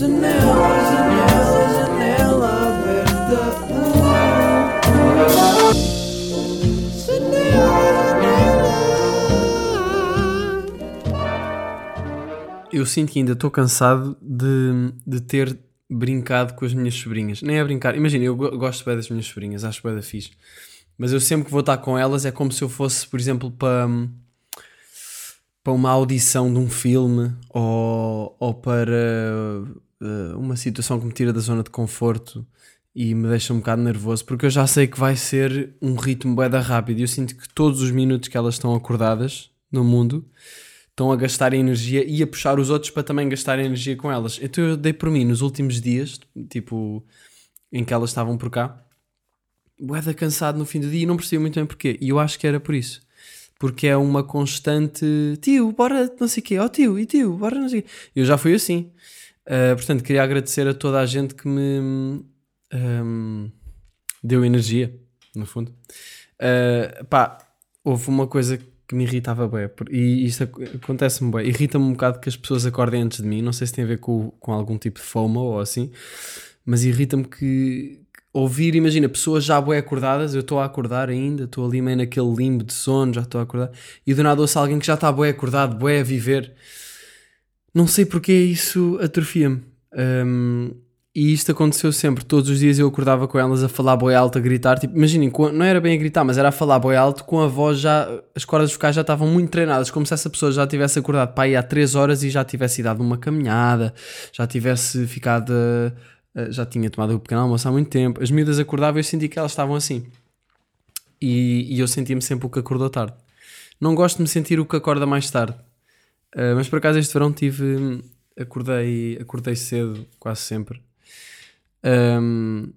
Janela, janela, janela aberta. Eu sinto que ainda estou cansado de, de ter brincado com as minhas sobrinhas. Nem é brincar. Imagina, eu go- gosto bem das minhas sobrinhas, acho bem da fixe. Mas eu sempre que vou estar com elas é como se eu fosse, por exemplo, para, para uma audição de um filme ou, ou para eh, uma situação que me tira da zona de conforto e me deixa um bocado nervoso, porque eu já sei que vai ser um ritmo bué rápido e eu sinto que todos os minutos que elas estão acordadas no mundo estão a gastar energia e a puxar os outros para também gastar energia com elas. Então eu dei por mim nos últimos dias, tipo, em que elas estavam por cá, boeda cansado no fim do dia e não percebi muito bem porquê. E eu acho que era por isso. Porque é uma constante tio, bora não sei o quê, ó tio, e tio, bora não sei o quê. Eu já fui assim. Uh, portanto, queria agradecer a toda a gente que me um, deu energia, no fundo. Uh, pá, houve uma coisa que me irritava bem, e isto ac- acontece-me bem, irrita-me um bocado que as pessoas acordem antes de mim, não sei se tem a ver com, com algum tipo de FOMO ou assim, mas irrita-me que ouvir, imagina, pessoas já bué acordadas, eu estou a acordar ainda, estou ali meio naquele limbo de sono, já estou a acordar, e do nada ouço alguém que já está bué acordado, bué a viver, não sei porque isso atrofia-me. Um, e isto aconteceu sempre. Todos os dias eu acordava com elas a falar boi alto, a gritar. Tipo, imaginem, não era bem a gritar, mas era a falar boi alto com a voz já. As cordas vocais já estavam muito treinadas, como se essa pessoa já tivesse acordado para aí há 3 horas e já tivesse ido uma caminhada, já tivesse ficado. eh, já tinha tomado o pequeno almoço há muito tempo. As miúdas acordavam e eu senti que elas estavam assim. E, e eu sentia-me sempre o que acordou tarde. Não gosto de me sentir o que acorda mais tarde. Uh, mas por acaso este verão tive. Acordei, acordei cedo, quase sempre. Um,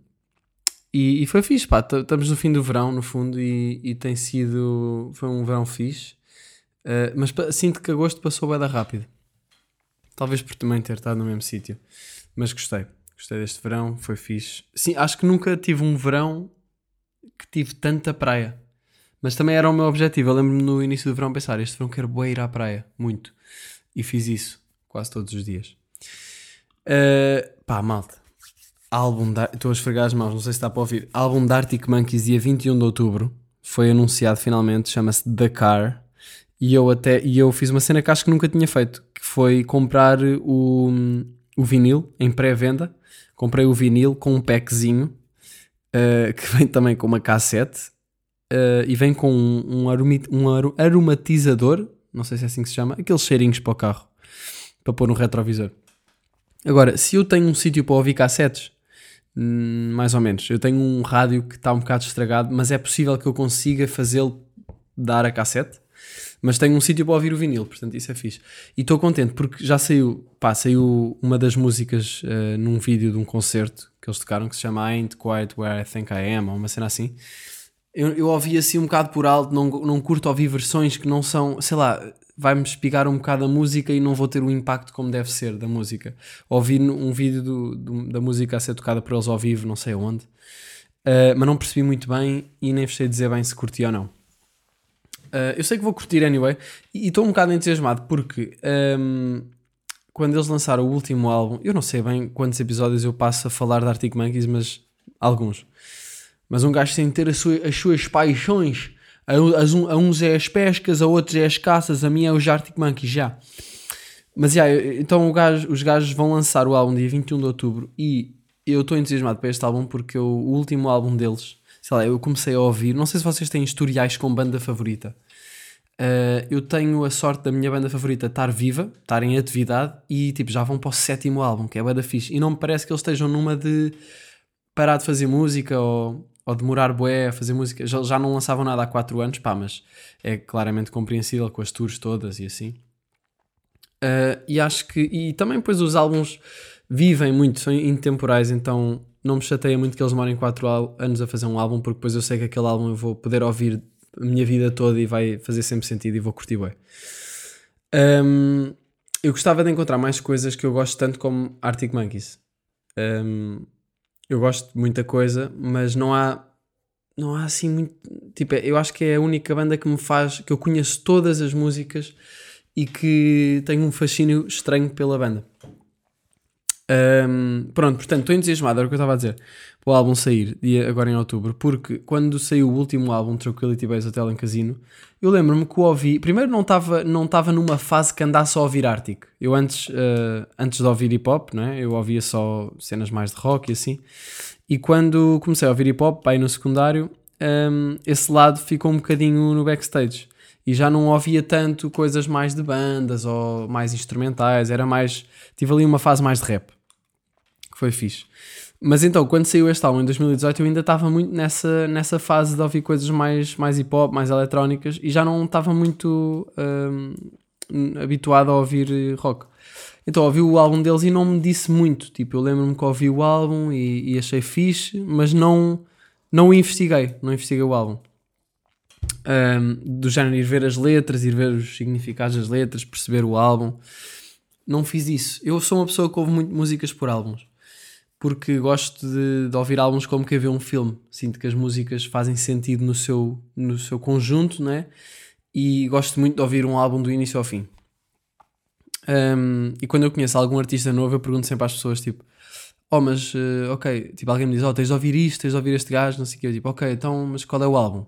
e, e foi fixe, pá. Estamos no fim do verão, no fundo, e, e tem sido. Foi um verão fixe. Uh, mas sinto que agosto passou bem da rápido. Talvez por também ter estado no mesmo sítio. Mas gostei. Gostei deste verão, foi fixe. Sim, acho que nunca tive um verão que tive tanta praia. Mas também era o meu objetivo. Eu lembro-me no início do verão pensar: este verão quero bué ir à praia, muito. E fiz isso quase todos os dias. Uh, pá, malta. Álbum da... Estou a esfregar as mãos, não sei se está para ouvir. Álbum da Arctic Monkeys, dia 21 de outubro. Foi anunciado finalmente, chama-se The Car. E eu até e eu fiz uma cena que acho que nunca tinha feito, que foi comprar o, o vinil em pré-venda. Comprei o vinil com um packzinho uh, que vem também com uma cassete uh, e vem com um, um, arumi- um aromatizador, não sei se é assim que se chama, aqueles cheirinhos para o carro, para pôr no retrovisor. Agora, se eu tenho um sítio para ouvir cassetes, hum, mais ou menos, eu tenho um rádio que está um bocado estragado, mas é possível que eu consiga fazê-lo dar a cassete. Mas tenho um sítio para ouvir o vinil, portanto isso é fixe. E estou contente porque já saiu, pá, saiu uma das músicas uh, num vídeo de um concerto que eles tocaram que se chama I Ain't Quite Where I Think I Am, ou uma cena assim. Eu, eu ouvi assim um bocado por alto, não, não curto ouvir versões que não são, sei lá, vai-me espigar um bocado a música e não vou ter o impacto como deve ser da música. Ouvi um vídeo do, do- da música a ser tocada por eles ao vivo, não sei aonde, uh, mas não percebi muito bem e nem sei dizer bem se curti ou não. Uh, eu sei que vou curtir anyway e estou um bocado entusiasmado porque um, quando eles lançaram o último álbum, eu não sei bem quantos episódios eu passo a falar de Arctic Monkeys, mas alguns. Mas um gajo sem ter sua- as suas paixões, a, a uns é as pescas, a outros é as caças, a minha é os Arctic Monkeys, já. Mas já, então gajo- os gajos vão lançar o álbum dia 21 de outubro e eu estou entusiasmado para este álbum porque eu- o último álbum deles, sei lá, eu comecei a ouvir, não sei se vocês têm historiais com banda favorita. Uh, eu tenho a sorte da minha banda favorita estar viva, estar em atividade e tipo, já vão para o sétimo álbum, que é banda fixe. E não me parece que eles estejam numa de parar de fazer música ou, ou demorar bué a fazer música. Já, já não lançavam nada há 4 anos, pá, mas é claramente compreensível com as tours todas e assim. Uh, e acho que. E também, pois, os álbuns vivem muito, são intemporais, então não me chateia muito que eles demorem 4 anos a fazer um álbum, porque depois eu sei que aquele álbum eu vou poder ouvir a minha vida toda e vai fazer sempre sentido e vou curtir bem. Um, eu gostava de encontrar mais coisas que eu gosto tanto como Arctic Monkeys. Um, eu gosto de muita coisa, mas não há não há assim muito. Tipo, eu acho que é a única banda que me faz. que eu conheço todas as músicas e que tenho um fascínio estranho pela banda. Um, pronto, portanto, estou entusiasmado, era o que eu estava a dizer. Para o álbum sair, dia, agora em outubro, porque quando saiu o último álbum, Tranquility Base Hotel em Casino, eu lembro-me que o ouvi. Primeiro, não estava não tava numa fase que andasse a ouvir Arctic. Eu antes, uh, antes de ouvir hip hop, não é? eu ouvia só cenas mais de rock e assim. E quando comecei a ouvir hip hop, aí no secundário, um, esse lado ficou um bocadinho no backstage. E já não ouvia tanto coisas mais de bandas ou mais instrumentais, era mais. Tive ali uma fase mais de rap, que foi fixe. Mas então, quando saiu este álbum em 2018, eu ainda estava muito nessa, nessa fase de ouvir coisas mais, mais hip hop, mais eletrónicas e já não estava muito um, habituado a ouvir rock. Então ouvi o álbum deles e não me disse muito. Tipo, eu lembro-me que ouvi o álbum e, e, achei fixe, mas não, não investiguei, não investiguei o álbum. Um, do género ir ver as letras, ir ver os significados das letras, perceber o álbum. Não fiz isso. Eu sou uma pessoa que ouve muito músicas por álbuns porque gosto de, de, ouvir álbuns como que ver um filme. Sinto que as músicas fazem sentido no seu, no seu conjunto, né? E gosto muito de ouvir um álbum do início ao fim. Um, e quando eu conheço algum artista novo, eu pergunto sempre às pessoas, tipo, oh, mas, uh, ok, tipo, alguém me diz, oh, tens de ouvir isto, tens de ouvir este gajo, não sei o quê. Eu, tipo, ok, então, mas qual é o álbum?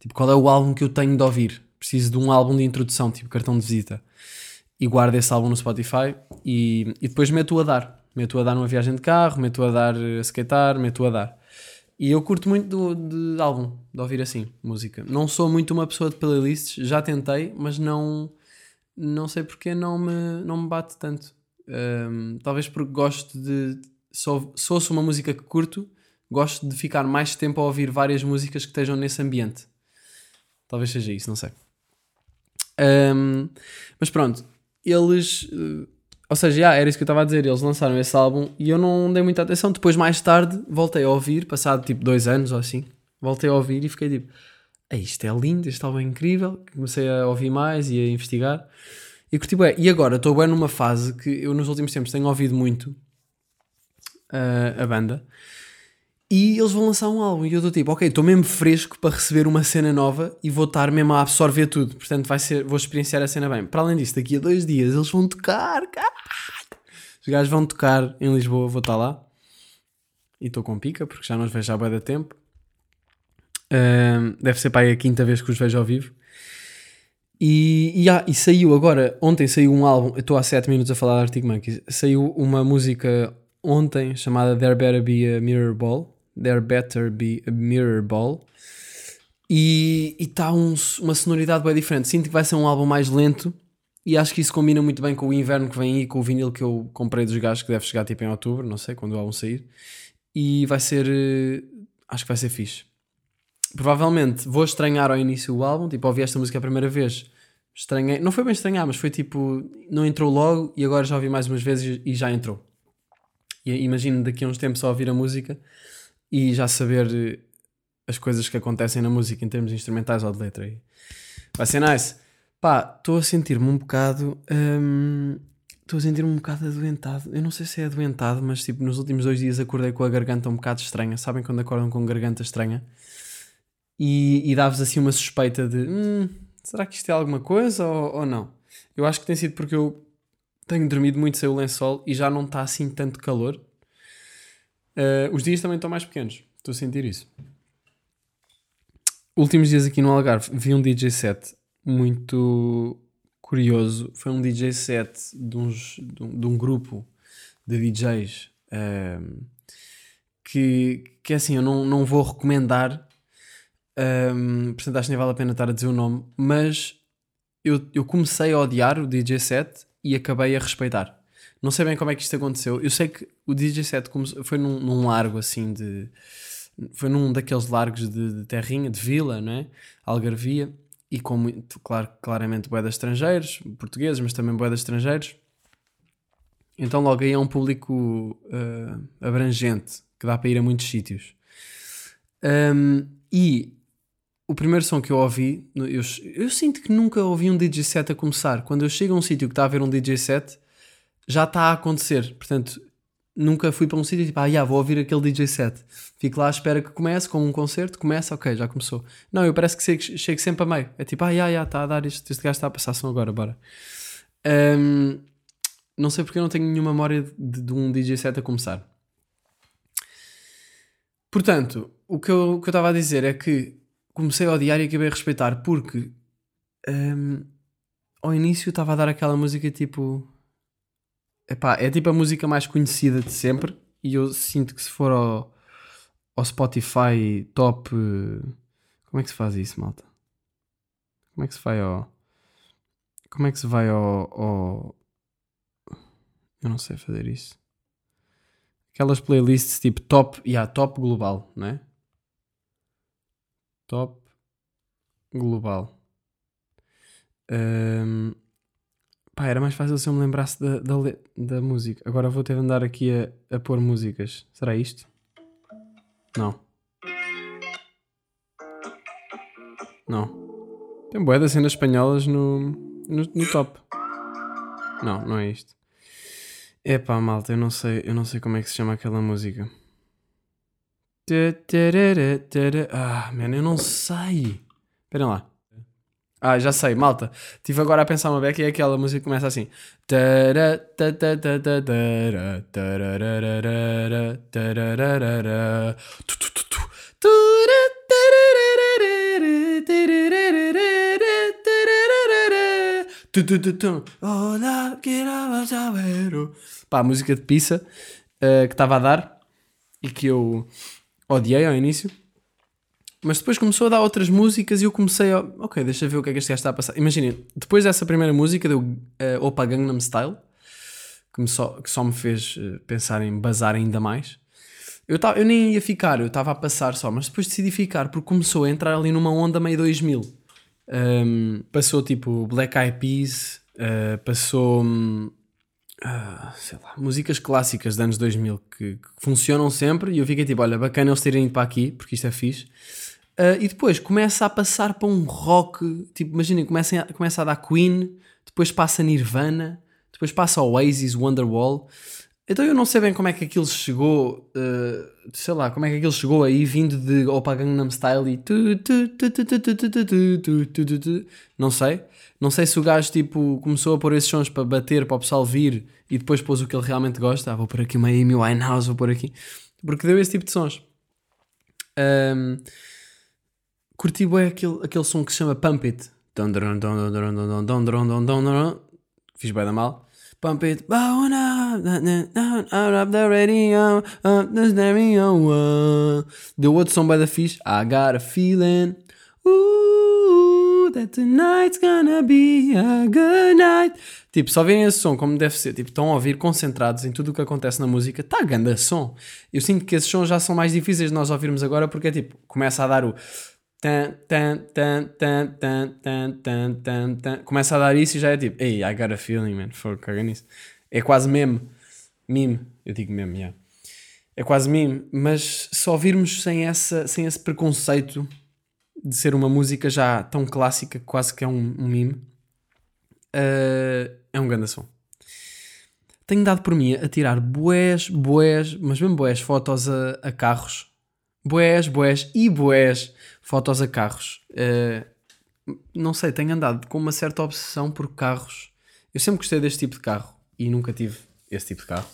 Tipo, qual é o álbum que eu tenho de ouvir? Preciso de um álbum de introdução, tipo, cartão de visita. E guardo esse álbum no Spotify e, e depois meto-o a dar meto a dar numa viagem de carro, meto a dar a skatear, meto a dar. E eu curto muito do, de álbum, de ouvir assim, música. Não sou muito uma pessoa de playlists, já tentei, mas não não sei porque não me, não me bate tanto. Um, talvez porque gosto de. Se, se ouço uma música que curto, gosto de ficar mais tempo a ouvir várias músicas que estejam nesse ambiente. Talvez seja isso, não sei. Um, mas pronto, eles ou seja, já, era isso que eu estava a dizer. Eles lançaram esse álbum e eu não dei muita atenção. Depois, mais tarde, voltei a ouvir, passado tipo dois anos ou assim, voltei a ouvir e fiquei tipo: isto é lindo, este álbum é incrível. Comecei a ouvir mais e a investigar. E curti bem. E agora estou bem numa fase que eu nos últimos tempos tenho ouvido muito uh, a banda. E eles vão lançar um álbum e eu estou tipo, ok, estou mesmo fresco para receber uma cena nova e vou estar mesmo a absorver tudo. Portanto, vai ser, vou experienciar a cena bem. Para além disso, daqui a dois dias eles vão tocar, caralho. Os gajos vão tocar em Lisboa, vou estar lá. E estou com pica, porque já não os vejo há bem tempo. Uh, deve ser para aí a quinta vez que os vejo ao vivo. E, e, ah, e saiu agora, ontem saiu um álbum, estou há 7 minutos a falar de Arctic Monkeys, saiu uma música ontem chamada There Better Be a Mirror Ball There Better Be a Mirror Ball. E está um, uma sonoridade bem diferente. Sinto que vai ser um álbum mais lento e acho que isso combina muito bem com o inverno que vem aí, com o vinil que eu comprei dos gajos, que deve chegar tipo em outubro, não sei, quando o álbum sair. E vai ser. Eh, acho que vai ser fixe. Provavelmente vou estranhar ao início o álbum, tipo, ouvi esta música a primeira vez, estranhei. Não foi bem estranhar, mas foi tipo. Não entrou logo e agora já ouvi mais umas vezes e já entrou. E imagino daqui a uns tempos só ouvir a música e já saber eh, as coisas que acontecem na música em termos instrumentais ou de letra. Vai ser nice. Pá, estou a sentir-me um bocado. Hum, estou a sentir-me um bocado adoentado. Eu não sei se é adoentado, mas tipo, nos últimos dois dias acordei com a garganta um bocado estranha. Sabem quando acordam com garganta estranha? E, e dá-vos assim uma suspeita de hum, será que isto é alguma coisa ou, ou não? Eu acho que tem sido porque eu tenho dormido muito sem o lençol e já não está assim tanto calor. Uh, os dias também estão mais pequenos. Estou a sentir isso. Últimos dias aqui no Algarve vi um DJ set muito curioso. Foi um DJ set de, uns, de, um, de um grupo de DJs uh, que, que assim eu não, não vou recomendar. Um, ehm, portanto, acho que nem vale a pena estar a dizer o nome. Mas eu, eu comecei a odiar o DJ set e acabei a respeitar. Não sei bem como é que isto aconteceu. Eu sei que o DJ set foi num, num largo assim de. Foi num daqueles largos de, de terrinha, de vila, não é? Algarvia. E com muito, claro, claramente boedas estrangeiros, portugueses, mas também boedas estrangeiros. Então logo aí é um público uh, abrangente, que dá para ir a muitos sítios. Um, e o primeiro som que eu ouvi, eu, eu, sinto que nunca ouvi um DJ set a começar. Quando eu chego a um sítio que está a ver um DJ set, já está a acontecer. Portanto, nunca fui para um sítio tipo, ah, yeah, vou ouvir aquele DJ set. Fico lá à espera que comece, como um concerto, começa, ok, já começou. Não, eu parece que chego, sempre a meio. É tipo, ah, yeah, yeah, está a dar isto, este gajo está a passar som agora, bora. Um, Não sei porque eu não tenho nenhuma memória de, de um DJ set a começar. Portanto, o que eu estava a dizer é que comecei a odiar e acabei a respeitar porque hum, ao início estava a dar aquela música tipo. Epá, é tipo a música mais conhecida de sempre e eu sinto que se for ao, ao Spotify top. eh, Como é que se faz isso, malta? Como é que se vai ao. Como é que se vai ao. ao- Eu não sei fazer isso. Aquelas playlists tipo top. Yeah, top global, não é? Top global. Ahm, pá, era mais fácil se eu me lembrasse da, da, da música. Agora vou ter de andar aqui a, a pôr músicas. Será isto? Não. Não. Tem bué das cenas espanholas no, no, no top. Não, não é isto. Epá, malta, eu não sei, eu não sei como é que se chama aquela música. Ah, mano, eu não sei. Esperem lá. Ah, já sei, malta. Estive agora a pensar uma beca e é aquela música que começa assim. Olá, Pá, música de pizza uh, que estava a dar e que eu odiei ao início. Mas depois começou a dar outras músicas e eu comecei a. Ok, deixa ver o que é que este gajo está a passar. Imaginem, depois dessa primeira música deu uh, Opa Gangnam Style, que, me só, que só me fez eh, pensar em bazar ainda mais. Eu, tava, eu nem ia ficar, eu estava a passar só, mas depois decidi ficar porque começou a entrar ali numa onda meio 2000. Um, passou tipo Black Eyed Peas, uh, passou. hum, ah, sei lá, músicas clássicas dos anos 2000 que, que funcionam sempre e eu fiquei tipo, olha, bacana eles terem ido para aqui, porque isto é fixe. Uh, e depois começa a passar para um rock, tipo, imaginem, começa a, começa a dar Queen, depois passa Nirvana, depois passa Oasis, Wonderwall. Então eu não sei bem como é que aquilo chegou, uh, sei lá, como é que aquilo chegou aí vindo de Opa Gangnam Style e tu, tu, tu, não sei. Não sei se o gajo tipo começou a pôr esses sons para bater, para o pessoal vir e depois pôs o que ele realmente gosta. Ah, vou pôr aqui uma Amy Winehouse, vou pôr aqui. Porque deu esse tipo de sons. Um, curti bem aquele, aquele som que se chama Pump It. Fiz bem da mal. Pump It. Up the radio, up the stereo. Deu outro som bem da fixe. I got a feeling. That tonight's gonna be a good night. Tipo, só virem esse som como deve ser, tipo, estão a ouvir concentrados em tudo o que acontece na música, tá ganda som. Eu sinto que esses sons já são mais difíceis de nós ouvirmos agora porque é tipo, começa a dar o tan, tan, tan, tan, tan, tan, tan, tan, tan. começa a dar isso e já é tipo, hey, I got a feeling, man, for caga nisso. É quase meme, meme, eu digo meme, yeah. É quase meme, mas se ouvirmos sem, essa, sem esse preconceito de ser uma música já tão clássica, quase que é um, um meme, eh, é um grande som. Tenho dado por mim a tirar boés, boés, mas mesmo boés, fotos a, a carros. Boés, boés e boés, fotos a carros. Eh, não sei, tenho andado com uma certa obsessão por carros. Eu sempre gostei deste tipo de carro e nunca tive esse tipo de carro.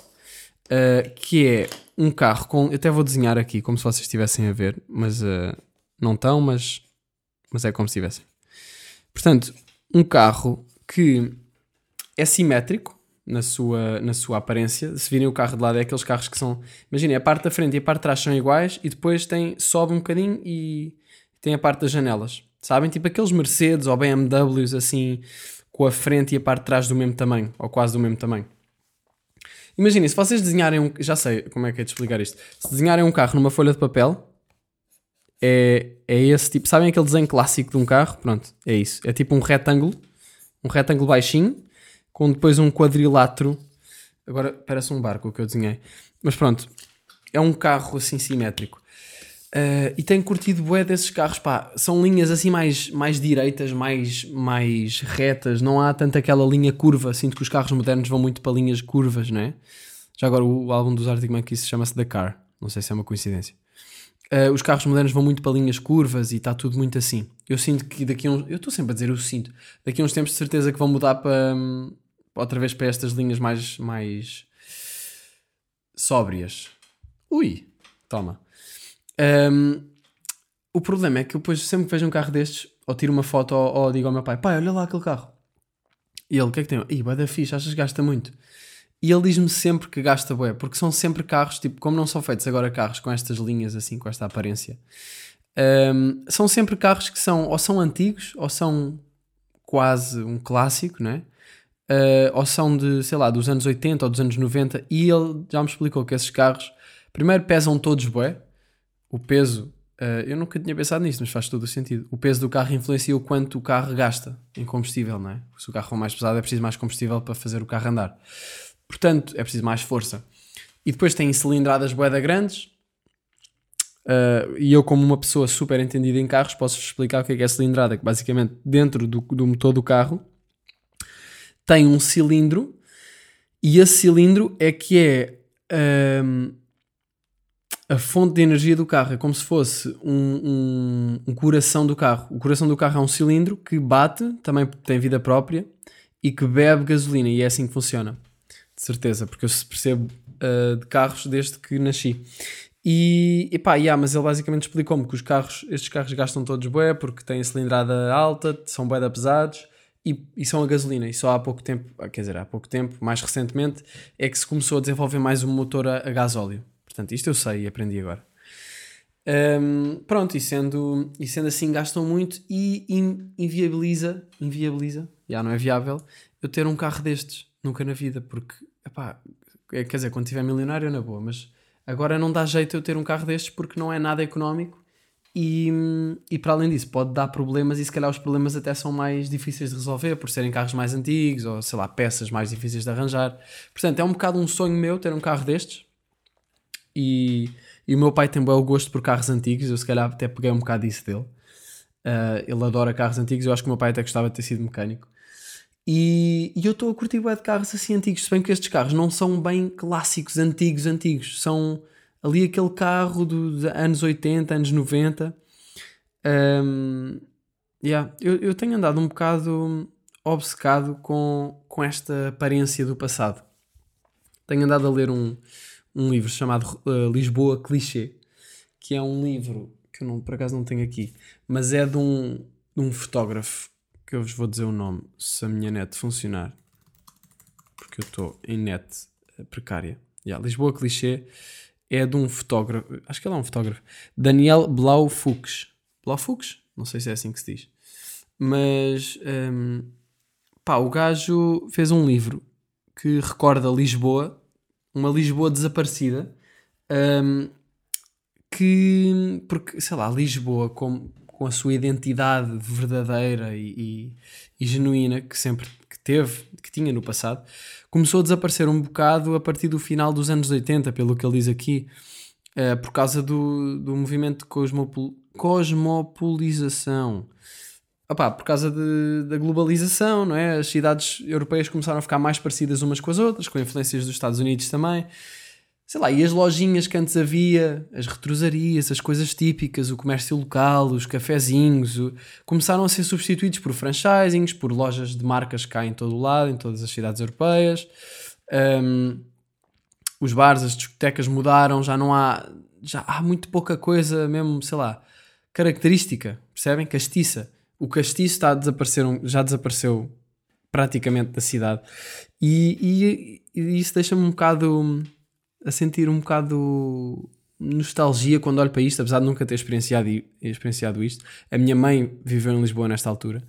Uh, que é um carro com. Eu até vou desenhar aqui como se vocês estivessem a ver, mas uh, não estão, mas, mas é como se estivessem. Portanto, um carro que é simétrico na sua, na sua aparência. Se virem o carro de lado, é aqueles carros que são. Imaginem, a parte da frente e a parte de trás são iguais e depois tem, sobe um bocadinho e tem a parte das janelas. Sabem? Tipo aqueles Mercedes ou BMWs assim, com a frente e a parte de trás do mesmo tamanho, ou quase do mesmo tamanho. Imaginem, se vocês desenharem um. Já sei como é que é de explicar isto. Se desenharem um carro numa folha de papel, é, é esse tipo. Sabem aquele desenho clássico de um carro? Pronto, é isso. É tipo um retângulo, um retângulo baixinho, com depois um quadrilátero. Agora parece um barco o que eu desenhei. Mas pronto, é um carro assim simétrico. Uh, e tenho curtido bué desses carros, pá, são linhas assim mais, mais direitas, mais, mais retas, não há tanto aquela linha curva, sinto que os carros modernos vão muito para linhas curvas, não é? Já agora o, álbum dos Arctic Monkeys chama-se The Car, não sei se é uma coincidência. Uh, os carros modernos vão muito para linhas curvas e está tudo muito assim. Eu sinto que daqui a uns, eu estou sempre a dizer, eu sinto, daqui a uns tempos de certeza que vão mudar para, outra vez para estas linhas mais, mais sóbrias. Ui, toma. Um, o problema é que eu depois sempre que vejo um carro destes, ou tiro uma foto ou, ou digo ao meu pai, pai, olha lá aquele carro. E ele, o que é que tem? Ih, vai da fixe, achas que gasta muito? E ele diz-me sempre que gasta bué, porque são sempre carros, tipo, como não são feitos agora carros com estas linhas assim, com esta aparência, um, são sempre carros que são, ou são antigos, ou são quase um clássico, não é? Uh, ou são de, sei lá, dos anos 80 ou dos anos 90, e ele já me explicou que esses carros, primeiro pesam todos bué, o peso, uh, eu nunca tinha pensado nisso, mas faz todo o sentido. O peso do carro influencia o quanto o carro gasta em combustível, não é? Se o carro for mais pesado, é preciso mais combustível para fazer o carro andar. Portanto, é preciso mais força. E depois tem cilindradas boeda grandes. Uh, e eu, como uma pessoa super entendida em carros, posso explicar o que é, que é cilindrada. Que basicamente, dentro do, do motor do carro, tem um cilindro. E esse cilindro é que é um, a fonte de energia do carro. É como se fosse um, um, um coração do carro. O coração do carro é um cilindro que bate, também tem vida própria, e que bebe gasolina. E é assim que funciona de certeza, porque eu percebo uh, de carros desde que nasci. E, e pá, yeah, mas ele basicamente explicou-me que os carros, estes carros gastam todos bué, porque têm cilindrada alta, são bué pesados e, e, são a gasolina. E só há pouco tempo, ah, quer dizer, há pouco tempo, mais recentemente, é que se começou a desenvolver mais um motor a, a gasóleo. Portanto, isto eu sei e aprendi agora. Um, pronto, e sendo, e sendo assim, gastam muito e in, inviabiliza, inviabiliza, já não é viável, eu ter um carro destes, nunca na vida, porque epá, é, quer dizer, quando tiver milionário na boa, mas agora não dá jeito eu ter um carro destes porque não é nada económico e, e para além disso pode dar problemas e se calhar os problemas até são mais difíceis de resolver por serem carros mais antigos ou sei lá, peças mais difíceis de arranjar. Portanto, é um bocado um sonho meu ter um carro destes e, e o meu pai tem bom gosto por carros antigos, eu se calhar até peguei um bocado disso dele. Uh, ele adora carros antigos, eu acho que o meu pai até gostava de ter sido mecânico. E, e eu estou a curtir bué de carros assim antigos, se bem que estes carros não são bem clássicos, antigos, antigos. São ali aquele carro dos anos 80, anos 90. Um, yeah. eu, eu tenho andado um bocado obcecado com, com esta aparência do passado. Tenho andado a ler um, um livro chamado uh, Lisboa Clichê, que é um livro que eu não, por acaso não tenho aqui, mas é de um, de um fotógrafo que eu vos vou dizer o nome se a minha net funcionar, porque eu estou em net precária. Yeah, Lisboa Clichê é de um fotógrafo, acho que ele é um fotógrafo, Daniel Blaufux. Blaufux? Não sei se é assim que se diz. Mas, um, pá, o gajo fez um livro que recorda Lisboa, uma Lisboa desaparecida, um, que, porque, sei lá, Lisboa, como com a sua identidade verdadeira e, e, e, genuína que sempre que teve, que tinha no passado, começou a desaparecer um bocado a partir do final dos anos 80, pelo que ele diz aqui, uh, por causa do, do movimento de cosmopol, cosmopolização. Opa, por causa de, da globalização, não é? As cidades europeias começaram a ficar mais parecidas umas com as outras, com influências dos Estados Unidos também sei lá, e as lojinhas que antes havia, as retrosarias, as coisas típicas, o comércio local, os cafezinhos, o... começaram a ser substituídos por franchisings, por lojas de marcas cá em todo o lado, em todas as cidades europeias. Um, os bares, as discotecas mudaram, já não há, já há muito pouca coisa mesmo, sei lá, característica, percebem? Castiça. O castiço está a desaparecer, já desapareceu praticamente da cidade. E, e, e isso deixa-me um bocado a sentir um bocado nostalgia quando olho para isto, apesar de nunca ter experienciado, experienciado isto. A minha mãe viveu em Lisboa nesta altura.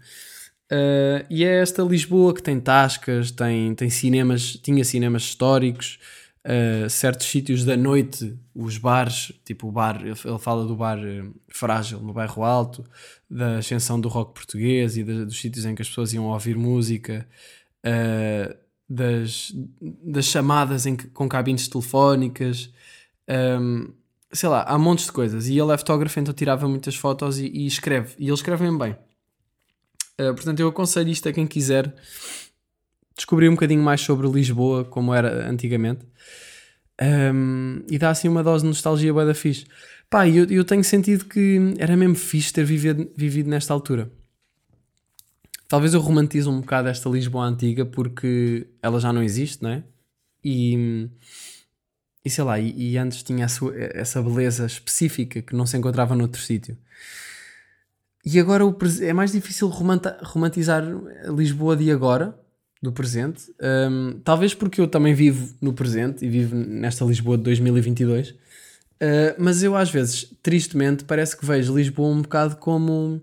Uh, e é esta Lisboa que tem tascas, tem, tem cinemas, tinha cinemas históricos, uh, certos sítios da noite, os bares, tipo o bar, ele, fala do bar uh, Frágil no bairro Alto, da ascensão do rock português e de, dos sítios em que as pessoas iam ouvir música. Uh, das, das chamadas em, com cabines telefónicas, um, sei lá, há montes de coisas. E ele é fotógrafo, então tirava muitas fotos e, e escreve. E ele escreve bem bem. Uh, portanto, eu aconselho isto a quem quiser descobrir um bocadinho mais sobre Lisboa, como era antigamente. Um, e dá assim uma dose de nostalgia boa da fixe. Pá, eu, eu tenho sentido que era mesmo fixe ter vivido, vivido nesta altura. Talvez eu romantizo um bocado esta Lisboa antiga porque ela já não existe, não é? E, e sei lá, e, e antes tinha sua- essa beleza específica que não se encontrava noutro sítio. E agora o é mais difícil romantizar Lisboa de agora, do presente. Hum, talvez porque eu também vivo no presente e vivo nesta Lisboa de 2022. Uh, mas eu às vezes, tristemente, parece que vejo Lisboa um bocado como.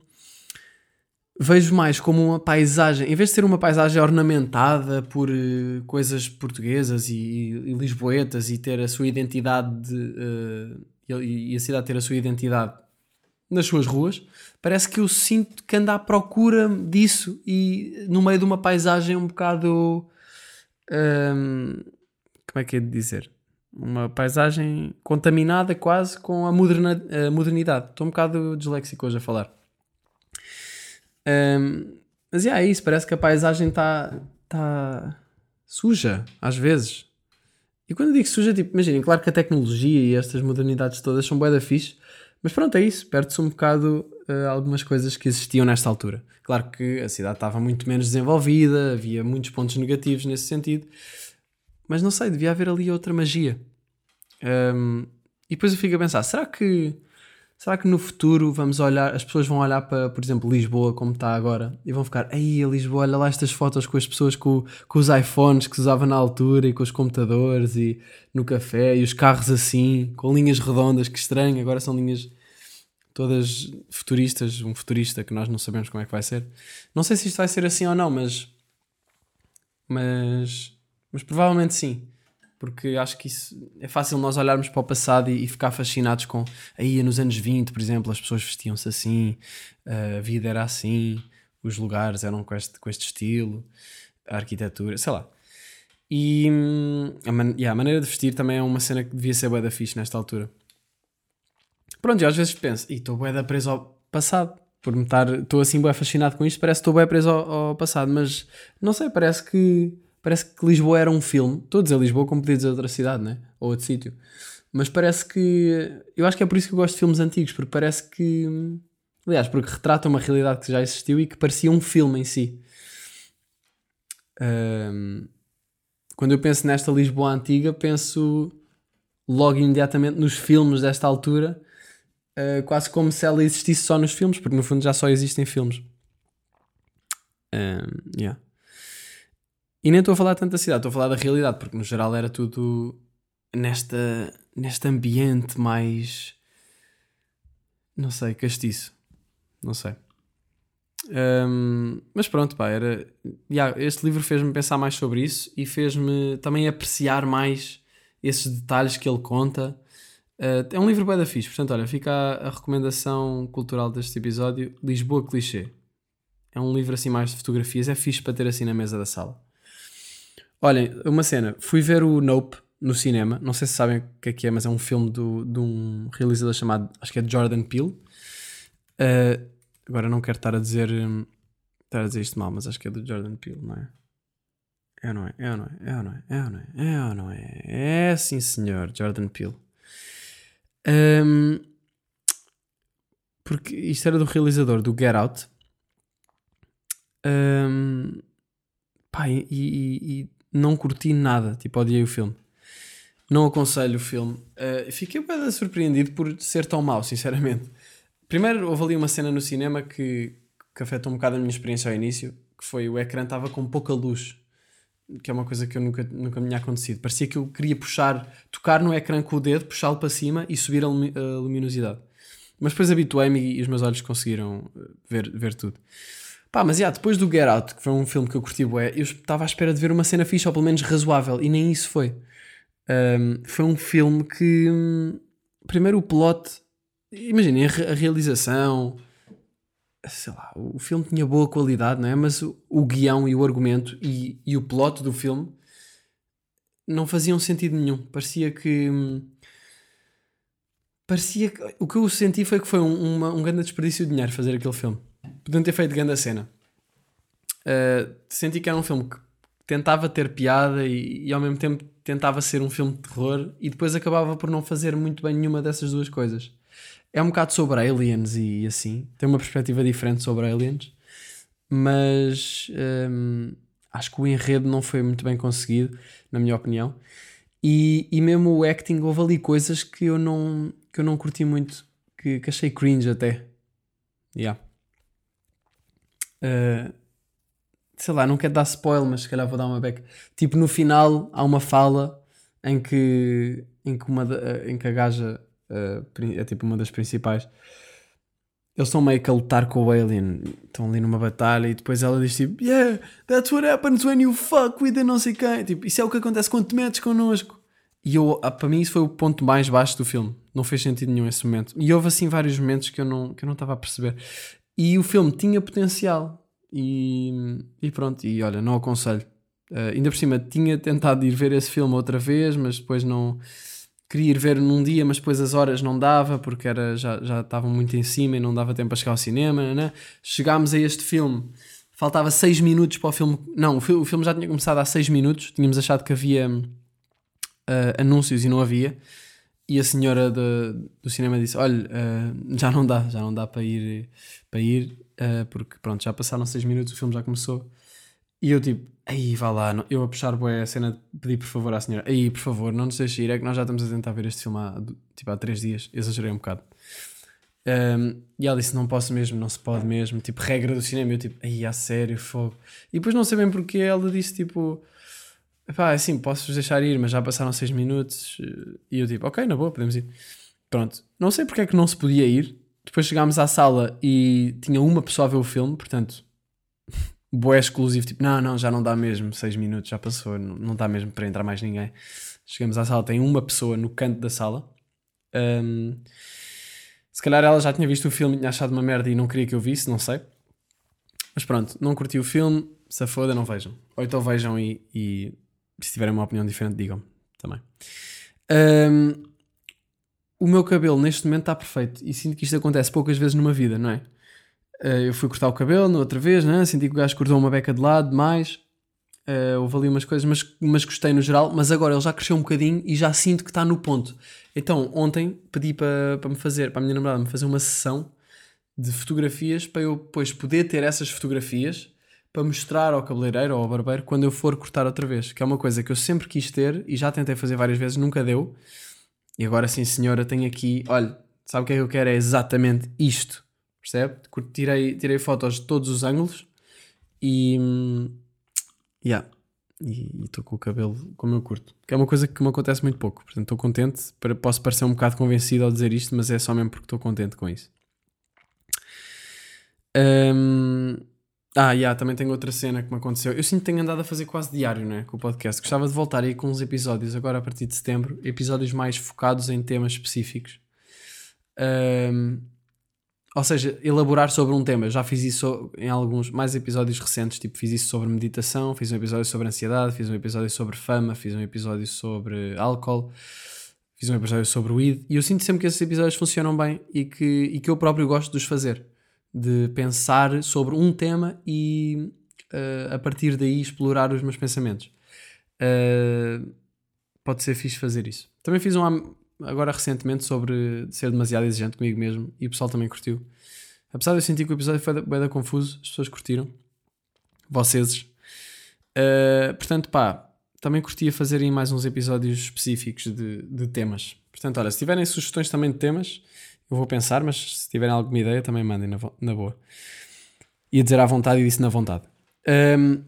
Vejo mais como uma paisagem, em vez de ser uma paisagem ornamentada por eh, coisas portuguesas e, e lisboetas e ter a sua identidade de, eh, e, e a cidade ter a sua identidade nas suas ruas, parece que eu sinto que ando à procura disso e no meio de uma paisagem um bocado. hum, como é que é de dizer? Uma paisagem contaminada quase com a, moderna, a modernidade. Estou um bocado disléxico hoje a falar. Hum, mas yeah, é isso, parece que a paisagem está tá suja, às vezes. E quando eu digo suja, tipo, imaginem, claro que a tecnologia e estas modernidades todas são bué da fixe, mas pronto, é isso, perde-se um bocado eh, algumas coisas que existiam nesta altura. Claro que a cidade estava muito menos desenvolvida, havia muitos pontos negativos nesse sentido, mas não sei, devia haver ali outra magia. Um, e depois eu fico a pensar, será que será que no futuro vamos olhar, as pessoas vão olhar para, por exemplo, Lisboa como está agora e vão ficar, aí Lisboa, olha lá estas fotos com as pessoas com, com os iPhones que se usava na altura e com os computadores e no café e os carros assim, com linhas redondas, que estranho, agora são linhas todas futuristas, um futurista que nós não sabemos como é que vai ser. Não sei se isto vai ser assim ou não, mas mas mas provavelmente sim. Porque acho que isso é fácil nós olharmos para o passado e, e ficar fascinados com aí nos anos 20, por exemplo, as pessoas vestiam-se assim, a vida era assim, os lugares eram com este, com este estilo, a arquitetura, sei lá. E hum, a, man- yeah, a maneira de vestir também é uma cena que devia ser bué da fixe nesta altura. Pronto, eu às vezes penso, e estou bué da preso ao passado, por me estar, estou assim bué fascinado com isto, parece que estou bué preso ao, ao passado, mas não sei, parece que parece que Lisboa era um filme. Estou a dizer Lisboa como podia dizer outra cidade, né? Ou outro sítio. Mas parece que. Eu acho que é por isso que eu gosto de filmes antigos, porque parece que. Aliás, porque retrata uma realidade que já existiu e que parecia um filme em si. Ahm, quando eu penso nesta Lisboa antiga, penso logo imediatamente nos filmes desta altura, ah, quase como se ela existisse só nos filmes, porque no fundo já só existem filmes. Ahm, yeah. E nem estou a falar tanto da cidade, estou a falar da realidade, porque no geral era tudo nesta, neste ambiente mais. Não sei, castiço. Não sei. Ahm, mas pronto, pá, era. yeah, este livro fez-me pensar mais sobre isso e fez-me também apreciar mais esses detalhes que ele conta. Ah, é um livro bem da fixe, portanto, olha, fica a, a recomendação cultural deste episódio: Lisboa Clichê. É um livro assim mais de fotografias, é fixe para ter assim na mesa da sala. Olhem, uma cena, fui ver o Nope no cinema, não sei se sabem o que é que é, mas é um filme do, de um realizador chamado, acho que é Jordan Peele. Uh, agora não quero estar a dizer hum, estar a dizer isto mal, mas acho que é do Jordan Peele, não é? É ou não é? É ou não é? É ou não é? É ou não é? É ou não é? É sim senhor, Jordan Peele. Hum, porque isto era do realizador do Get Out. Hum, pá, e, e- e não curti nada, tipo, odiei o filme. Não aconselho o filme. Uh, fiquei bem surpreendido por ser tão mau, sinceramente. Primeiro, houve ali uma cena no cinema que, que afetou um bocado a minha experiência ao início, que foi o ecrã estava com pouca luz, que é uma coisa que eu nunca, nunca me tinha acontecido. Parecia que eu queria puxar, tocar no ecrã com o dedo, puxá-lo para cima e subir a, a luminosidade. Mas depois habituei-me e, os meus olhos conseguiram uh, ver, ver tudo. Pá, mas já, depois do Get Out, que foi um filme que eu curti bué, eu estava à espera de ver uma cena fixe, ou pelo menos razoável, e nem isso foi. Um, foi um filme que, hum, primeiro o plot, imaginem, a, a realização, sei lá, o filme tinha boa qualidade, não é? Mas o, o guião e o argumento e, e o plot do filme não faziam sentido nenhum. Parecia que... hum, Parecia que... O que eu senti foi que foi um, uma- um grande desperdício de dinheiro fazer aquele filme. Podiam ter feito grande cena. Uh, senti que era um filme que tentava ter piada e, e ao mesmo tempo tentava ser um filme de terror e depois acabava por não fazer muito bem nenhuma dessas duas coisas. É um bocado sobre aliens e assim, tem uma perspectiva diferente sobre aliens. mas hum, acho que o enredo não foi muito bem conseguido, na minha opinião. E, e mesmo o acting, houve ali coisas que eu não, que eu não curti muito, que, que achei cringe até. Yeah. Uh, sei lá, não quero dar spoiler, mas se calhar vou dar uma beca. Tipo, no final há uma fala em que, em que, uma, da- em que a gaja uh, é tipo uma das principais. Eles estão meio que a lutar com o Alien, estão ali numa batalha e depois ela diz tipo, Yeah, that's what happens when you fuck with a não sei quem. Tipo, isso é o que acontece quando te metes connosco. E eu, ah, para mim isso foi o ponto mais baixo do filme. Não fez sentido nenhum esse momento. E houve assim vários momentos que eu não que eu não estava a perceber. E o filme tinha potencial. E, e pronto, e olha, não aconselho. Uh, ainda por cima, tinha tentado ir ver esse filme outra vez, mas depois não. Queria ir ver num dia, mas depois as horas não dava porque era, já, já estavam muito em cima e não dava tempo para chegar ao cinema. Né? Chegámos a este filme, faltava 6 minutos para o filme. Não, o filme já tinha começado há 6 minutos. Tínhamos achado que havia uh, anúncios e não havia. E a senhora do, do cinema disse: Olha, uh, já não dá, já não dá para ir, para ir uh, porque pronto, já passaram 6 minutos, o filme já começou. E eu tipo, aí vá lá, não- eu a puxar bué a cena de pedir por favor à senhora, aí por favor, não nos deixe ir, é que nós já estamos a tentar ver este filme há, tipo, há 3 dias, exagerei um bocado. Um, e ela disse: Não posso mesmo, não se pode mesmo, tipo, regra do cinema. Eu tipo, aí, a sério, fogo. E depois não sei bem porque ela disse: Tipo, pá, assim, posso-vos deixar ir, mas já passaram 6 minutos. E eu tipo, ok, na boa, podemos ir. Pronto, não sei porque é que não se podia ir. Depois chegámos à sala e tinha uma pessoa a ver o filme, portanto, boé exclusivo, tipo, não, não, já não dá mesmo, 6 minutos já passou, não, não dá mesmo para entrar mais ninguém. Chegamos à sala, tem uma pessoa no canto da sala. Um, se calhar ela já tinha visto o filme e tinha achado uma merda e não queria que eu visse, não sei. Mas pronto, não curti o filme, se a foda, não vejam. Ou então vejam e, e se tiverem uma opinião diferente, digam também. Um, o meu cabelo neste momento está perfeito e sinto que isto acontece poucas vezes numa vida, não é? Uh, eu fui cortar o cabelo na outra vez, né? senti que o gajo cortou uma beca de lado demais. Uh, houve ali umas coisas, mas, mas gostei no geral. Mas agora ele já cresceu um bocadinho e já sinto que está no ponto. Então, ontem pedi para, para me fazer, para a minha namorada me fazer uma sessão de fotografias para eu depois poder ter essas fotografias para mostrar ao cabeleireiro ou ao barbeiro quando eu for cortar outra vez. Que é uma coisa que eu sempre quis ter e já tentei fazer várias vezes, nunca deu. E agora sim, senhora, tenho aqui, olha, sabe o que é que eu quero? É exatamente isto. Percebe? Tirei, tirei fotos de todos os ângulos e. Yeah. E estou com o cabelo como eu curto. Que é uma coisa que me acontece muito pouco. Portanto, estou contente. Posso parecer um bocado convencido ao dizer isto, mas é só mesmo porque estou contente com isso. Hum, Ah, yeah, também tenho outra cena que me aconteceu. Eu sinto que tenho andado a fazer quase diário, né? Com o podcast. Gostava de voltar aí com uns episódios, agora a partir de setembro. Episódios mais focados em temas específicos. Hum, ou seja, elaborar sobre um tema. Já fiz isso em alguns mais episódios recentes, tipo, fiz isso sobre meditação, fiz um episódio sobre ansiedade, fiz um episódio sobre fama, fiz um episódio sobre álcool, fiz um episódio sobre weed, e eu sinto sempre que esses episódios funcionam bem e que, e que eu próprio gosto de os fazer. De pensar sobre um tema e eh, a partir daí explorar os meus pensamentos. Eh, pode ser fixe fazer isso. Também fiz um agora recentemente sobre ser demasiado exigente comigo mesmo e o pessoal também curtiu. Apesar de eu sentir que o episódio foi bem confuso, as pessoas curtiram. Vocês. Uh, portanto, pá, também curtia fazer aí mais uns episódios específicos de, de temas. Portanto, olha, se tiverem sugestões também de temas, eu vou pensar, mas se tiverem alguma ideia, também mandem na, na boa. Ia dizer à vontade e disse na vontade. Um,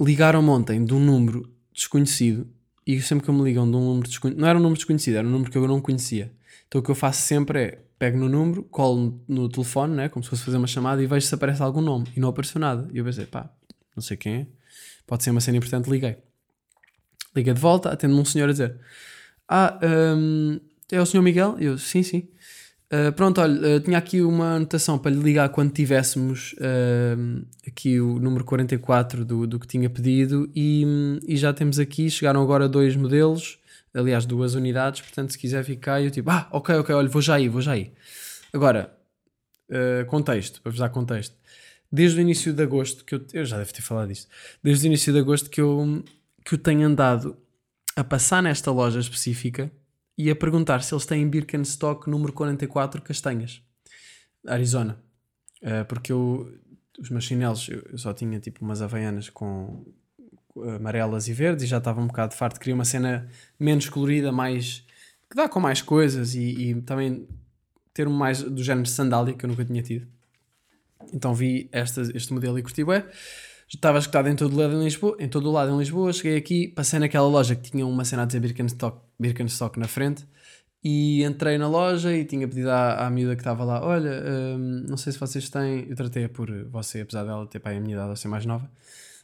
Ligaram-me ontem de um número desconhecido e sempre que me ligam de um número desconhecido, não era um número desconhecido, era um número que eu não conhecia. Então o que eu faço sempre é pego no número, colo no, telefone, né, como se fosse fazer uma chamada e vejo se aparece algum nome e não apareceu nada. E eu pensei, pá, não sei quem é, pode ser uma cena importante, liguei. Liguei de volta, atendo-me um senhor a dizer: Ah, hum, é o senhor Miguel? Eu, sim, sim. Uh, pronto, olha, uh, tinha aqui uma anotação para lhe ligar quando tivéssemos hum, aqui o número 44 do, do que tinha pedido e, e já temos aqui, chegaram agora dois modelos, aliás, duas unidades, portanto, se quiser ficar, eu tipo, ah, ok, ok, olha, vou já aí, vou já aí. Agora, uh, contexto, para vos dar contexto. Desde o início de agosto, que eu, eu já devo ter falado disto, desde o início de agosto que eu, que eu tenho andado a passar nesta loja específica e a perguntar se eles têm Birkenstock número 44 castanhas, Arizona. Uh, porque eu os meus chinelos, eu, só tinha tipo umas havaianas com amarelas e verdes e já estava um bocado farto. Queria uma cena menos colorida, mais. que dá com mais coisas e, e também ter um mais do género de sandália que eu nunca tinha tido. Então vi esta, este modelo e curti bué. Estava escutado em todo, lado em, Lisboa, em todo o lado em Lisboa. Cheguei aqui, passei naquela loja que tinha uma cena a dizer Birkenstock, Birkenstock na frente. E entrei na loja e tinha pedido à, à miúda que estava lá: Olha, hum, não sei se vocês têm. Eu tratei-a por você, apesar dela ter pai a minha idade ou ser mais nova.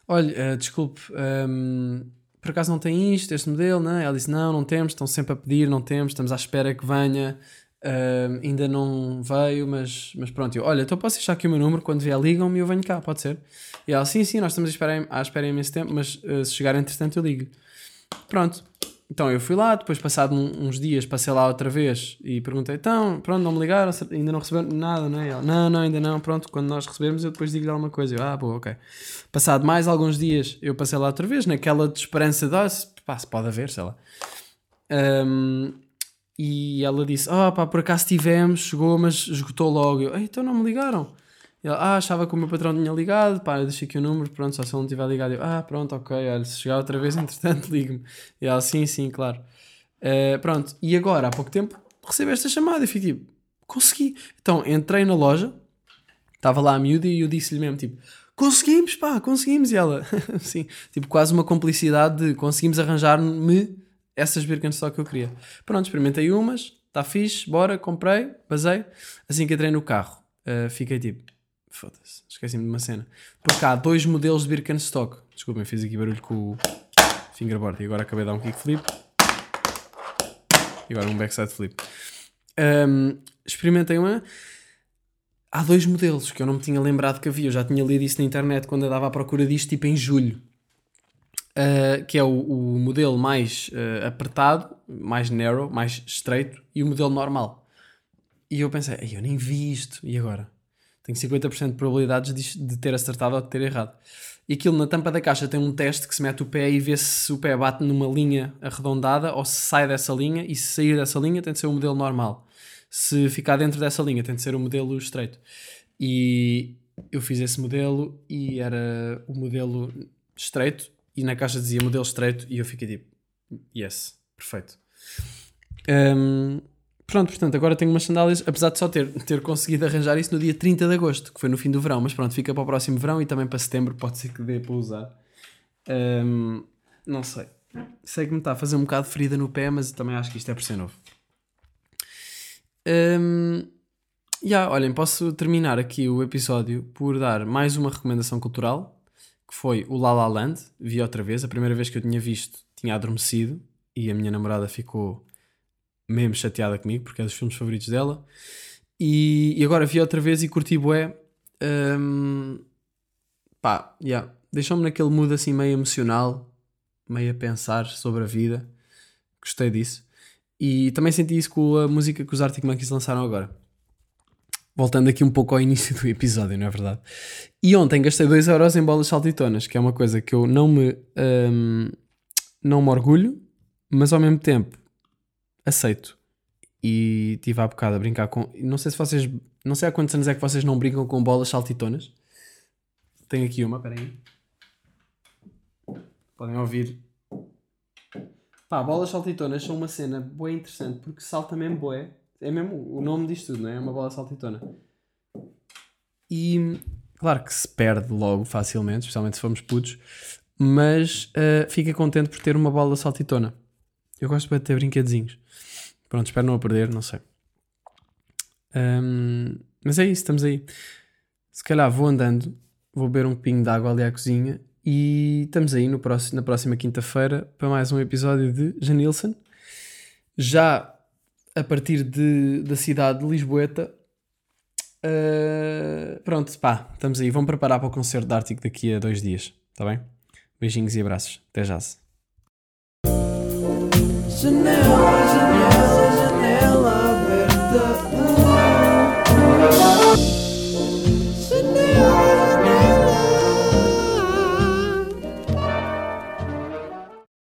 Olha, eh, desculpe, hum, por acaso não tem isto, este modelo? Não? Ela disse: Não, não temos, estão sempre a pedir, não temos, estamos à espera que venha. hum, ainda não veio, mas, mas pronto. Eu, Olha, então posso deixar aqui o meu número, quando vier ligam-me e eu venho cá, pode ser? E ela: Sim, sim, nós estamos à espera, à espera há imenso tempo, mas eh, se chegar entretanto eu ligo. Pronto. Então eu fui lá, depois passado um- uns dias passei lá outra vez e perguntei, então, pronto, não me ligaram, ainda não receberam nada, não é? Ela, não, não, ainda não, pronto, quando nós recebermos eu depois digo-lhe alguma coisa. Eu, ah, boa, ok. Passado mais alguns dias eu passei lá outra vez, naquela de esperança de, ah, se, pá, se pode haver, sei lá. Ahm, e ela disse, ah, pá, por acaso tivemos, chegou, mas esgotou logo. Eu, "Ei, então não me ligaram. E ela, ah, achava que o meu patrão tinha ligado, pá, deixei aqui o número, pronto, só se ele não tiver ligado. Eu, ah, pronto, ok, olha, se chegar outra vez, entretanto, ligue-me. E ela, sim, sim, claro. Eh, pronto, e agora, há pouco tempo, recebi esta chamada e fiquei tipo, consegui. Então, entrei na loja, estava lá a miúda e eu disse-lhe mesmo, tipo, conseguimos, pá, conseguimos. E ela, sim, tipo, quase uma complicidade de conseguimos arranjar-me essas Birkenstock que eu queria. Pronto, experimentei umas, está fixe, bora, comprei, basei. Assim que entrei no carro, eh, fiquei tipo, foda-se, esqueci-me de uma cena. Porque há dois modelos de Birkenstock. Desculpem, fiz aqui barulho com o fingerboard e agora acabei de dar um kickflip. E agora um backside flip. Um, experimentei uma. Há dois modelos que eu não me tinha lembrado que havia. Eu já tinha lido isso na internet quando eu dava à procura disto, tipo em julho. Uh, que é o, o modelo mais uh, apertado, mais narrow, mais estreito e o modelo normal. E eu pensei, "Ei, eu nem vi isto. E agora? Tenho 50% de probabilidades de, de ter acertado ou de ter errado. E aquilo na tampa da caixa tem um teste que se mete o pé e vê se o pé bate numa linha arredondada ou se sai dessa linha. E se sair dessa linha tem de ser o modelo normal. Se ficar dentro dessa linha tem de ser o modelo estreito. E eu fiz esse modelo e era o modelo estreito. E na caixa dizia modelo estreito. E eu fiquei tipo, yes, perfeito. Um, pronto, portanto, agora tenho umas sandálias, apesar de só ter, ter conseguido arranjar isso no dia 30 de agosto, que foi no fim do verão, mas pronto, fica para o próximo verão e também para setembro, pode ser que dê para usar. Um, não sei. Sei que me está a fazer um bocado de ferida no pé, mas também acho que isto é por ser novo. Um, yeah, olhem, posso terminar aqui o episódio por dar mais uma recomendação cultural, que foi o La La Land. Vi outra vez, a primeira vez que eu tinha visto tinha adormecido e a minha namorada ficou mesmo chateada comigo porque é dos filmes favoritos dela. E, e agora vi outra vez e curti bué. Um, pá, yeah, deixou-me naquele mood assim meio emocional, meio a pensar sobre a vida. Gostei disso. E também senti isso com a música que os Arctic Monkeys lançaram agora. Voltando aqui um pouco ao início do episódio, não é verdade? E ontem gastei 2€ euros em bolas saltitonas, que é uma coisa que eu não me, hum, não me orgulho, mas ao mesmo tempo aceito. E tive há bocado a brincar com. Não sei se vocês. Não sei há quantos anos é que vocês não brincam com bolas saltitonas. Tenho aqui uma, peraí. Podem ouvir. Pá, bolas saltitonas são uma cena boa interessante porque salta mesmo boé. É mesmo o nome disto tudo, não é? É uma bola saltitona. E claro que se perde logo facilmente, especialmente se formos putos, mas ah, fica contente por ter uma bola saltitona. Eu gosto de ter brinquedozinhos. Pronto, espero não a perder, não sei. Ahm, mas é isso, estamos aí. Se calhar vou andando, vou beber um pingo de água ali à cozinha e estamos aí no próximo, na próxima quinta-feira para mais um episódio de Janilson. Já a partir de, da cidade de Lisboeta. Ah, pronto, pá, estamos aí. Vamos preparar para o concerto de Ártico daqui a dois dias, está bem? Beijinhos e abraços. Até já. -se. Janela, janela,